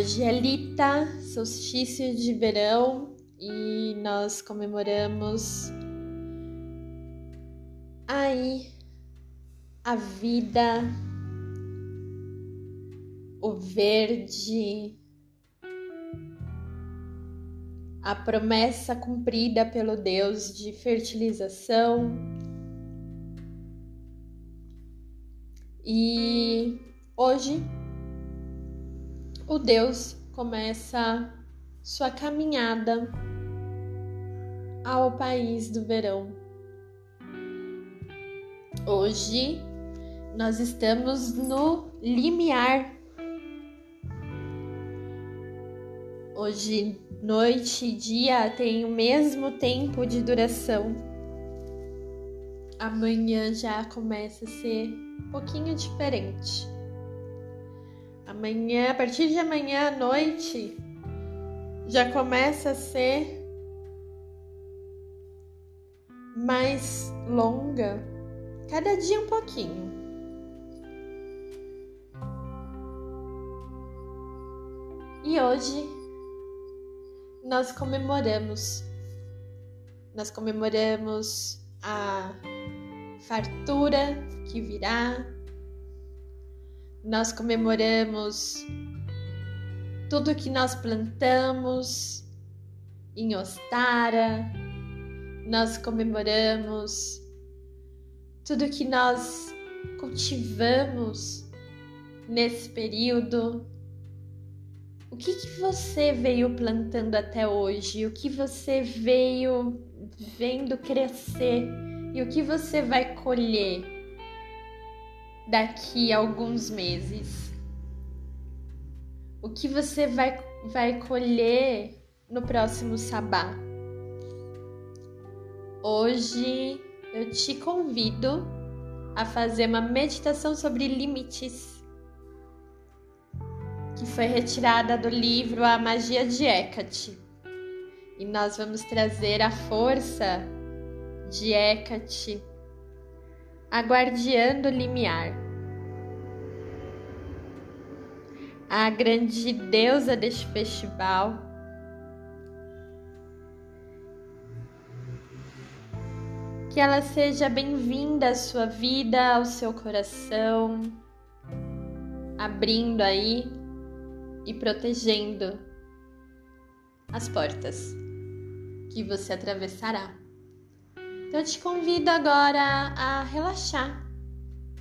Hoje é Lita, solstício de verão, e nós comemoramos aí a vida, o verde, a promessa cumprida pelo Deus de fertilização. E hoje o Deus começa sua caminhada ao país do verão. Hoje nós estamos no limiar. Hoje, noite e dia têm o mesmo tempo de duração. Amanhã já começa a ser um pouquinho diferente. Amanhã, a partir de amanhã à noite, já começa a ser mais longa, cada dia um pouquinho. E hoje nós comemoramos, nós comemoramos a fartura que virá, nós comemoramos tudo que nós plantamos em Ostara, nós comemoramos tudo que nós cultivamos nesse período. O que, que você veio plantando até hoje? O que você veio vendo crescer? E o que você vai colher daqui a alguns meses? O que você vai, vai colher no próximo sabá? Hoje eu te convido a fazer uma meditação sobre limites, que foi retirada do livro A Magia de Hecate. E nós vamos trazer a força de Hecate, a guardiã do limiar. A grande deusa deste festival Que ela seja bem-vinda à sua vida, ao seu coração, abrindo aí e protegendo as portas que você atravessará. Então eu te convido agora a relaxar,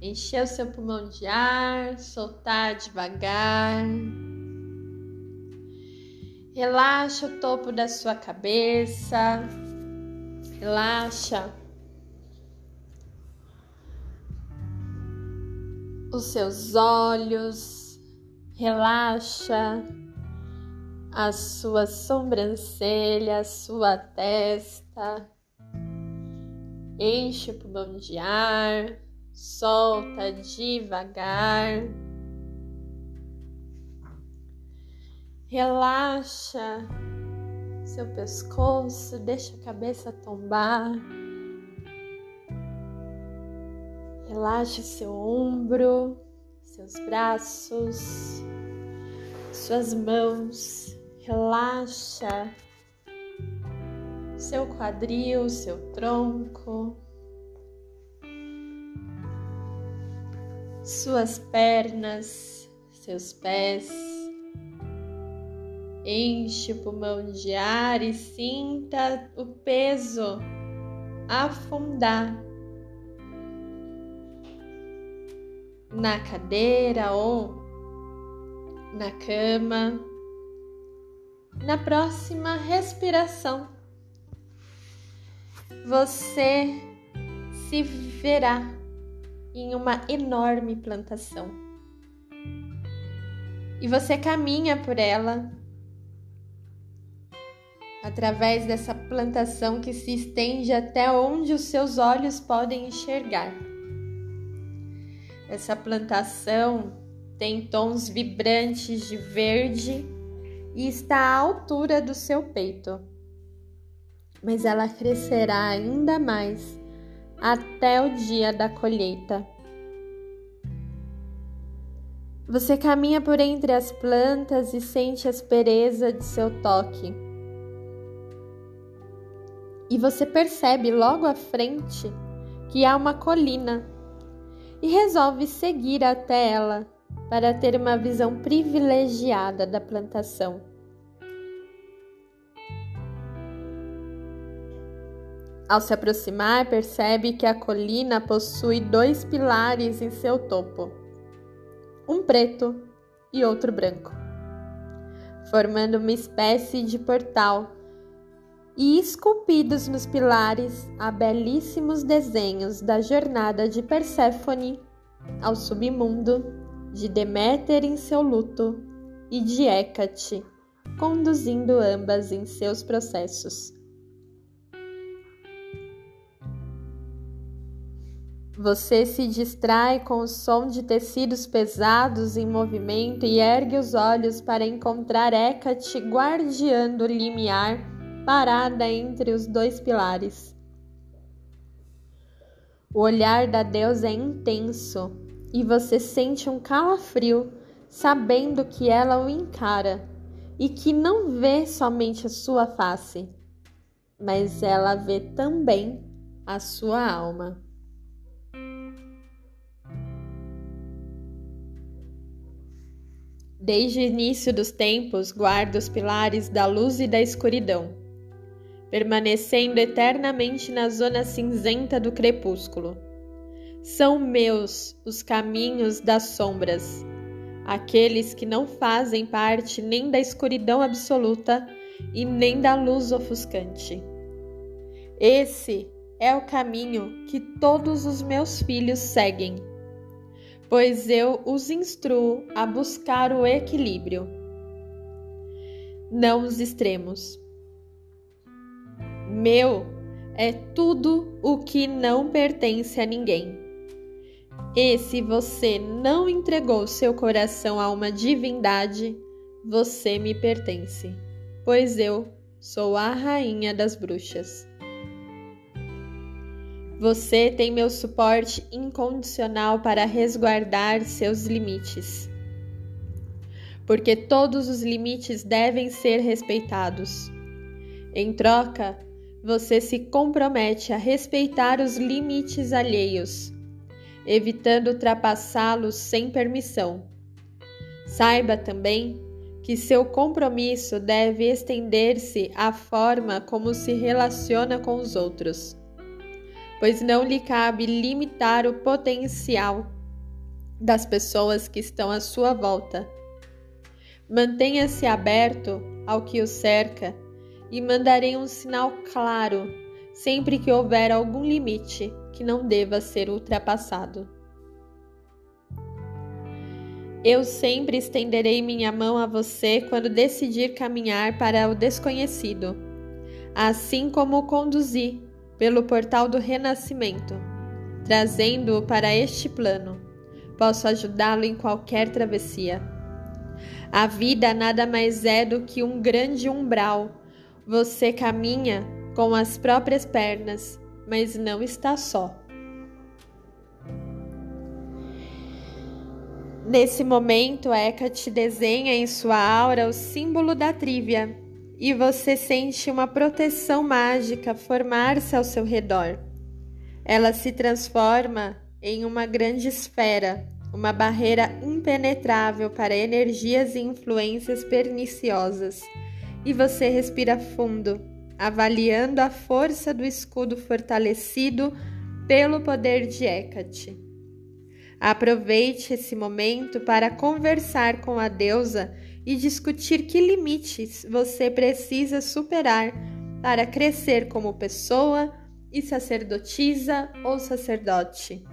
encher o seu pulmão de ar, soltar devagar. Relaxa o topo da sua cabeça, relaxa os seus olhos, relaxa as suas sobrancelhas, sua testa, enche o pulmão de ar, solta devagar. Relaxa seu pescoço, deixa a cabeça tombar. Relaxe seu ombro, seus braços, suas mãos. Relaxa seu quadril, seu tronco, suas pernas, seus pés. Enche o pulmão de ar e sinta o peso afundar na cadeira ou na cama. Na próxima respiração, você se verá em uma enorme plantação. E você caminha por ela através dessa plantação que se estende até onde os seus olhos podem enxergar. Essa plantação tem tons vibrantes de verde e está à altura do seu peito. Mas ela crescerá ainda mais até o dia da colheita. Você caminha por entre as plantas e sente a aspereza de seu toque. E você percebe logo à frente que há uma colina e resolve seguir até ela para ter uma visão privilegiada da plantação. Ao se aproximar, percebe que a colina possui dois pilares em seu topo, um preto e outro branco, formando uma espécie de portal. E esculpidos nos pilares há belíssimos desenhos da jornada de Perséfone ao submundo, de Deméter em seu luto e de Hécate, conduzindo ambas em seus processos. Você se distrai com o som de tecidos pesados em movimento e ergue os olhos para encontrar Hecate guardiando o limiar parada entre os dois pilares. O olhar da deusa é intenso e você sente um calafrio sabendo que ela o encara e que não vê somente a sua face, mas ela vê também a sua alma. Desde o início dos tempos, guarda os pilares da luz e da escuridão, permanecendo eternamente na zona cinzenta do crepúsculo. São meus os caminhos das sombras, aqueles que não fazem parte nem da escuridão absoluta e nem da luz ofuscante. Esse é o caminho que todos os meus filhos seguem pois eu os instruo a buscar o equilíbrio, não os extremos. Meu é tudo o que não pertence a ninguém. E se você não entregou seu coração a uma divindade, você me pertence, pois eu sou a rainha das bruxas. Você tem meu suporte incondicional para resguardar seus limites. Porque todos os limites devem ser respeitados. Em troca, você se compromete a respeitar os limites alheios, evitando ultrapassá-los sem permissão. Saiba também que seu compromisso deve estender-se à forma como se relaciona com os outros pois não lhe cabe limitar o potencial das pessoas que estão à sua volta. Mantenha-se aberto ao que o cerca e mandarei um sinal claro sempre que houver algum limite que não deva ser ultrapassado. Eu sempre estenderei minha mão a você quando decidir caminhar para o desconhecido, assim como o conduzi pelo portal do renascimento, trazendo-o para este plano. Posso ajudá-lo em qualquer travessia. A vida nada mais é do que um grande umbral. Você caminha com as próprias pernas, mas não está só. Nesse momento, Hecate desenha em sua aura o símbolo da trívia e você sente uma proteção mágica formar-se ao seu redor. Ela se transforma em uma grande esfera, uma barreira impenetrável para energias e influências perniciosas. E você respira fundo, avaliando a força do escudo fortalecido pelo poder de Hecate. Aproveite esse momento para conversar com a deusa e discutir que limites você precisa superar para crescer como pessoa e sacerdotisa ou sacerdote.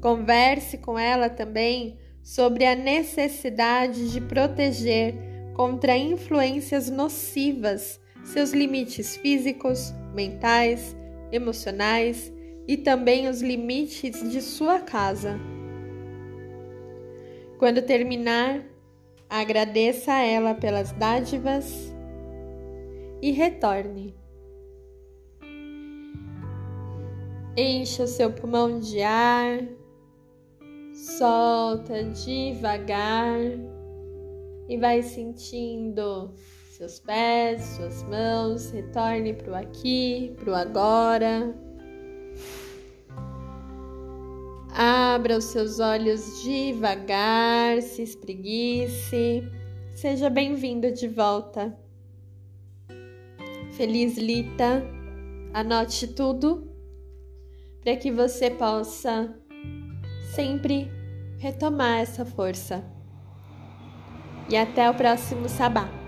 Converse com ela também sobre a necessidade de proteger contra influências nocivas seus limites físicos, mentais, emocionais e também os limites de sua casa. Quando terminar, agradeça a ela pelas dádivas e retorne. Encha o seu pulmão de ar, Solta devagar e vai sentindo seus pés, suas mãos. Retorne para o aqui, para o agora. Abra os seus olhos devagar, se espreguice. Seja bem-vindo de volta. Feliz Lita, anote tudo para que você possa sempre retomar essa força. E até o próximo sabá.